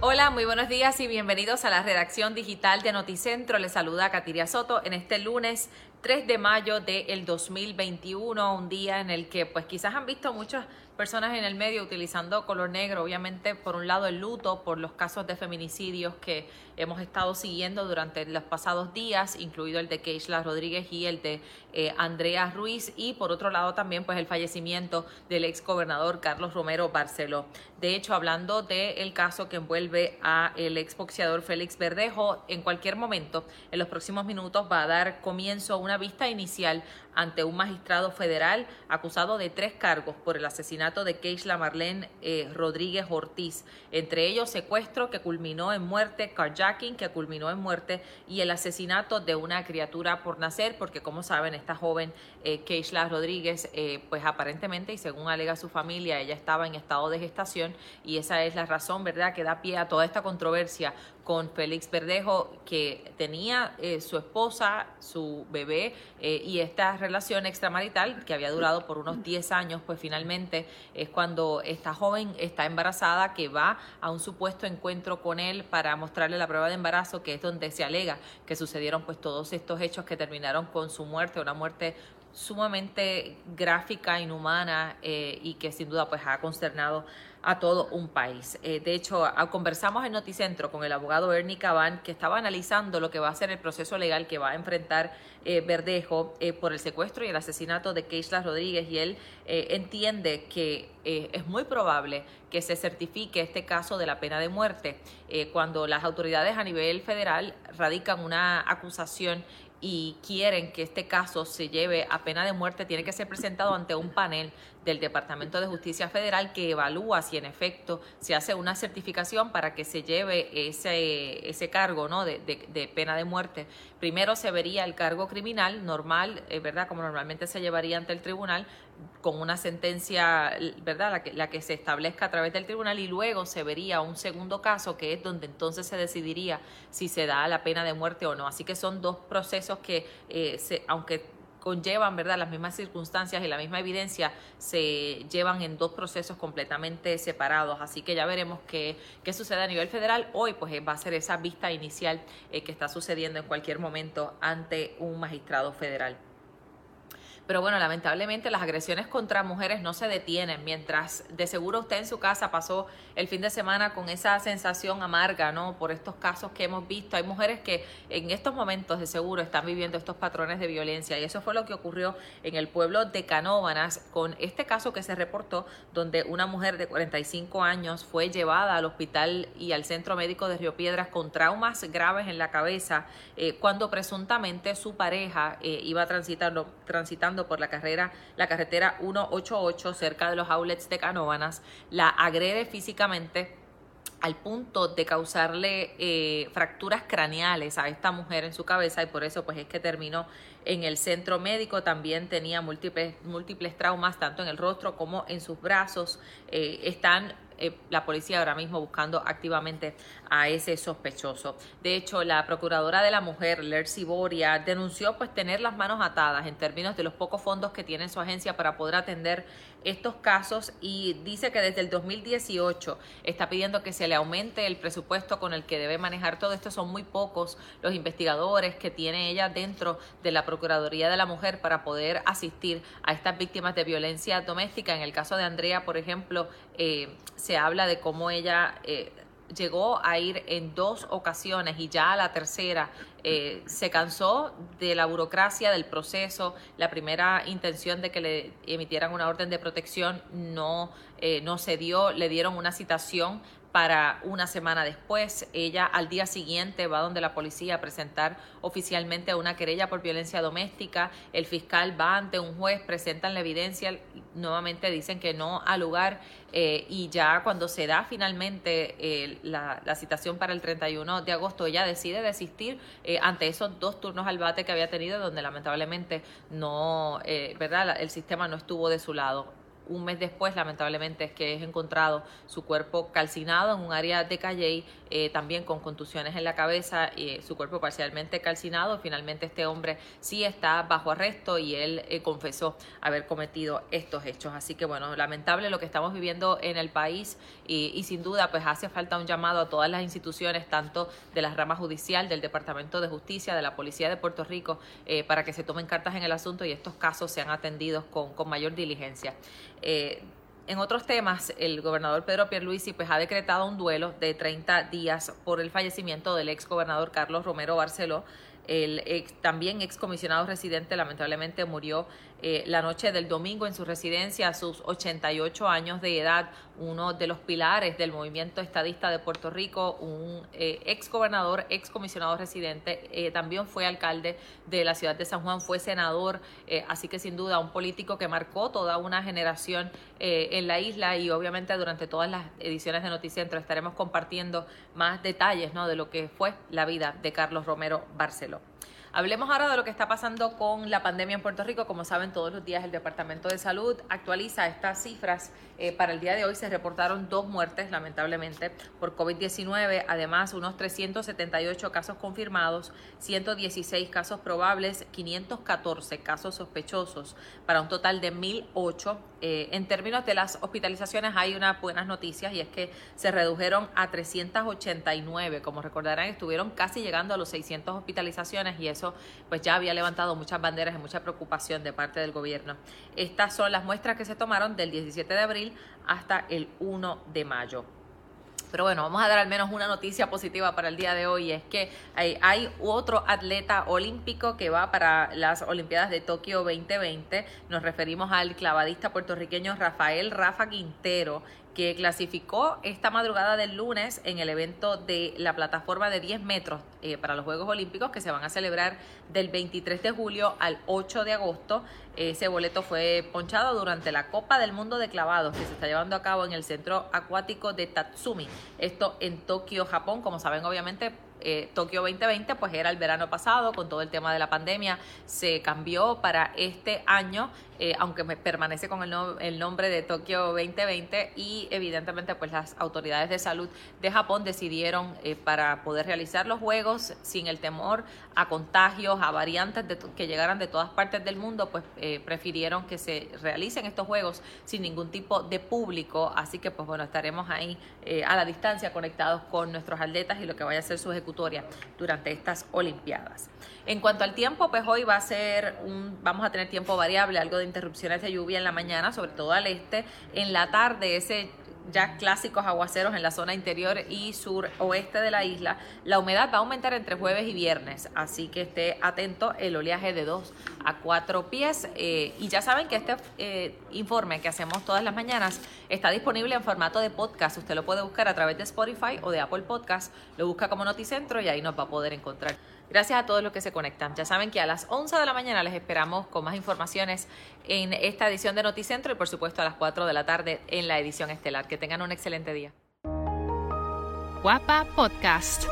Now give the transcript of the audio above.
Hola, muy buenos días y bienvenidos a la redacción digital de Noticentro. Les saluda Katiria Soto en este lunes 3 de mayo del 2021, un día en el que pues quizás han visto muchas personas en el medio utilizando color negro, obviamente por un lado el luto por los casos de feminicidios que hemos estado siguiendo durante los pasados días, incluido el de Keishla Rodríguez y el de eh, Andrea Ruiz, y por otro lado también pues el fallecimiento del ex gobernador Carlos Romero Barceló. De hecho, hablando del caso que envuelve a el ex boxeador Félix Verdejo, en cualquier momento, en los próximos minutos va a dar comienzo una vista inicial ante un magistrado federal acusado de tres cargos por el asesinato de Keishla Marlene eh, Rodríguez Ortiz, entre ellos secuestro que culminó en muerte, carjacking que culminó en muerte y el asesinato de una criatura por nacer, porque como saben, esta joven eh, Keishla Rodríguez, eh, pues aparentemente y según alega su familia, ella estaba en estado de gestación y esa es la razón, ¿verdad?, que da pie a toda esta controversia con Félix Verdejo, que tenía eh, su esposa, su bebé eh, y esta relación extramarital que había durado por unos 10 años, pues finalmente es cuando esta joven está embarazada que va a un supuesto encuentro con él para mostrarle la prueba de embarazo, que es donde se alega que sucedieron pues todos estos hechos que terminaron con su muerte, una muerte sumamente gráfica, inhumana eh, y que sin duda pues ha consternado a todo un país. Eh, de hecho, conversamos en Noticentro con el abogado Ernie Caban, que estaba analizando lo que va a ser el proceso legal que va a enfrentar eh, Verdejo por el secuestro y el asesinato de Keishla Rodríguez, y él entiende que es muy probable que se certifique este caso de la pena de muerte cuando las autoridades a nivel federal radican una acusación y quieren que este caso se lleve a pena de muerte, tiene que ser presentado ante un panel del Departamento de Justicia Federal que evalúa si en efecto se hace una certificación para que se lleve ese, ese cargo ¿no? de, de, pena de muerte. Primero se vería el cargo criminal normal, eh, ¿verdad? Como normalmente se llevaría ante el tribunal, con una sentencia, ¿verdad? La que, la que se establezca a través del tribunal y luego se vería un segundo caso que es donde entonces se decidiría si se da la pena de muerte o no. Así que son dos procesos que, eh, se, aunque conllevan, ¿verdad? Las mismas circunstancias y la misma evidencia se llevan en dos procesos completamente separados. Así que ya veremos qué, qué sucede a nivel federal. Hoy, pues, va a ser esa vista inicial eh, que está sucediendo en cualquier momento ante un magistrado federal. Pero bueno, lamentablemente las agresiones contra mujeres no se detienen, mientras de seguro usted en su casa pasó el fin de semana con esa sensación amarga, ¿no? Por estos casos que hemos visto. Hay mujeres que en estos momentos de seguro están viviendo estos patrones de violencia y eso fue lo que ocurrió en el pueblo de Canóvanas con este caso que se reportó donde una mujer de 45 años fue llevada al hospital y al centro médico de Río Piedras con traumas graves en la cabeza eh, cuando presuntamente su pareja eh, iba transitando, transitando por la carrera, la carretera 188 cerca de los outlets de Canóvanas, la agrede físicamente al punto de causarle eh, fracturas craneales a esta mujer en su cabeza y por eso pues es que terminó en el centro médico. También tenía múltiples, múltiples traumas tanto en el rostro como en sus brazos. Eh, están eh, la policía ahora mismo buscando activamente a ese sospechoso. De hecho, la procuradora de la mujer, Lercy Boria, denunció pues tener las manos atadas en términos de los pocos fondos que tiene su agencia para poder atender estos casos y dice que desde el 2018 está pidiendo que se le aumente el presupuesto con el que debe manejar todo esto. Son muy pocos los investigadores que tiene ella dentro de la Procuraduría de la Mujer para poder asistir a estas víctimas de violencia doméstica. En el caso de Andrea, por ejemplo, eh, se habla de cómo ella... Eh, llegó a ir en dos ocasiones y ya a la tercera eh, se cansó de la burocracia del proceso. La primera intención de que le emitieran una orden de protección no, eh, no se dio, le dieron una citación para una semana después. Ella al día siguiente va donde la policía a presentar oficialmente una querella por violencia doméstica. El fiscal va ante un juez, presentan la evidencia, nuevamente dicen que no ha lugar eh, y ya cuando se da finalmente eh, la, la, citación para el 31 de agosto, ella decide desistir eh, ante esos dos turnos al bate que había tenido, donde lamentablemente no, ¿verdad? El sistema no estuvo de su lado un mes después, lamentablemente, es que es encontrado su cuerpo calcinado en un área de Calley, eh, también con contusiones en la cabeza, y su cuerpo parcialmente calcinado. Finalmente, este hombre sí está bajo arresto y él eh, confesó haber cometido estos hechos. Así que, bueno, lamentable lo que estamos viviendo en el país y, sin duda, pues hace falta un llamado a todas las instituciones, tanto de la rama judicial, del Departamento de Justicia, de la Policía de Puerto Rico, eh, para que se tomen cartas en el asunto y estos casos sean atendidos con mayor diligencia. Eh, en otros temas, el gobernador Pedro Pierluisi pues, ha decretado un duelo de 30 días por el fallecimiento del ex gobernador Carlos Romero Barceló. El ex, también excomisionado residente lamentablemente murió eh, la noche del domingo en su residencia a sus 88 años de edad, uno de los pilares del movimiento estadista de Puerto Rico, un eh, ex gobernador, ex comisionado residente, eh, también fue alcalde de la ciudad de San Juan, fue senador, así que sin duda un político que marcó toda una generación en la isla y obviamente durante todas las ediciones de Noticentro estaremos compartiendo más detalles ¿no? de lo que fue la vida de Carlos Romero Barceló. Hablemos ahora de lo que está pasando con la pandemia en Puerto Rico. Como saben, todos los días el Departamento de Salud actualiza estas cifras. Eh, para el día de hoy se reportaron dos muertes, lamentablemente, por COVID-19. Además, unos 378 casos confirmados, 116 casos probables, 514 casos sospechosos, para un total de 1.008. Eh, en términos de las hospitalizaciones, hay unas buenas noticias y es que se redujeron a 389. Como recordarán, estuvieron casi llegando a los 600 hospitalizaciones y pues ya había levantado muchas banderas y mucha preocupación de parte del gobierno. Estas son las muestras que se tomaron del 17 de abril hasta el 1 de mayo. Pero bueno, vamos a dar al menos una noticia positiva para el día de hoy. Es que hay, hay, otro atleta olímpico que va para las Olimpiadas de Tokio 2020. Nos referimos al clavadista puertorriqueño Rafael Rafa Quintero, que clasificó esta madrugada del lunes en el evento de la plataforma de 10 metros eh, para los Juegos Olímpicos que se van a celebrar del 23 de julio al 8 de agosto. Ese boleto fue ponchado durante la Copa del Mundo de Clavados que se está llevando a cabo en el Centro Acuático de Tatsumi. Esto en Tokio, Japón. Como saben, obviamente eh, Tokio 2020 pues era el verano pasado con todo el tema de la pandemia se cambió para este año eh, aunque me permanece con el, el, nombre de Tokio 2020 y evidentemente pues las autoridades de salud de Japón decidieron eh, para poder realizar los juegos sin el temor a contagios, a variantes que llegaran de todas partes del mundo, pues eh, prefirieron que se realicen estos juegos sin ningún tipo de público, así que pues bueno, estaremos ahí a la distancia conectados con nuestros atletas y lo que vaya a ser su ejecutoria durante estas Olimpiadas. En cuanto al tiempo, pues hoy va a ser un, vamos a tener tiempo variable, algo de interrupciones de lluvia en la mañana, sobre todo al este. En la tarde, ese ya clásicos aguaceros en la zona interior y sur oeste de la isla. La humedad va a aumentar entre jueves y viernes, así que esté atento el oleaje de 2 a 4 pies. Eh, y ya saben que este eh, informe que hacemos todas las mañanas está disponible en formato de podcast. Usted lo puede buscar a través de Spotify o de Apple Podcast. Lo busca como Noticentro y ahí nos va a poder encontrar. Gracias a todos los que se conectan. Ya saben que a las 11 de la mañana les esperamos con más informaciones en esta edición de Noticentro y por supuesto a las 4 de la tarde en la edición estelar. Que tengan un excelente día. Guapa Podcast.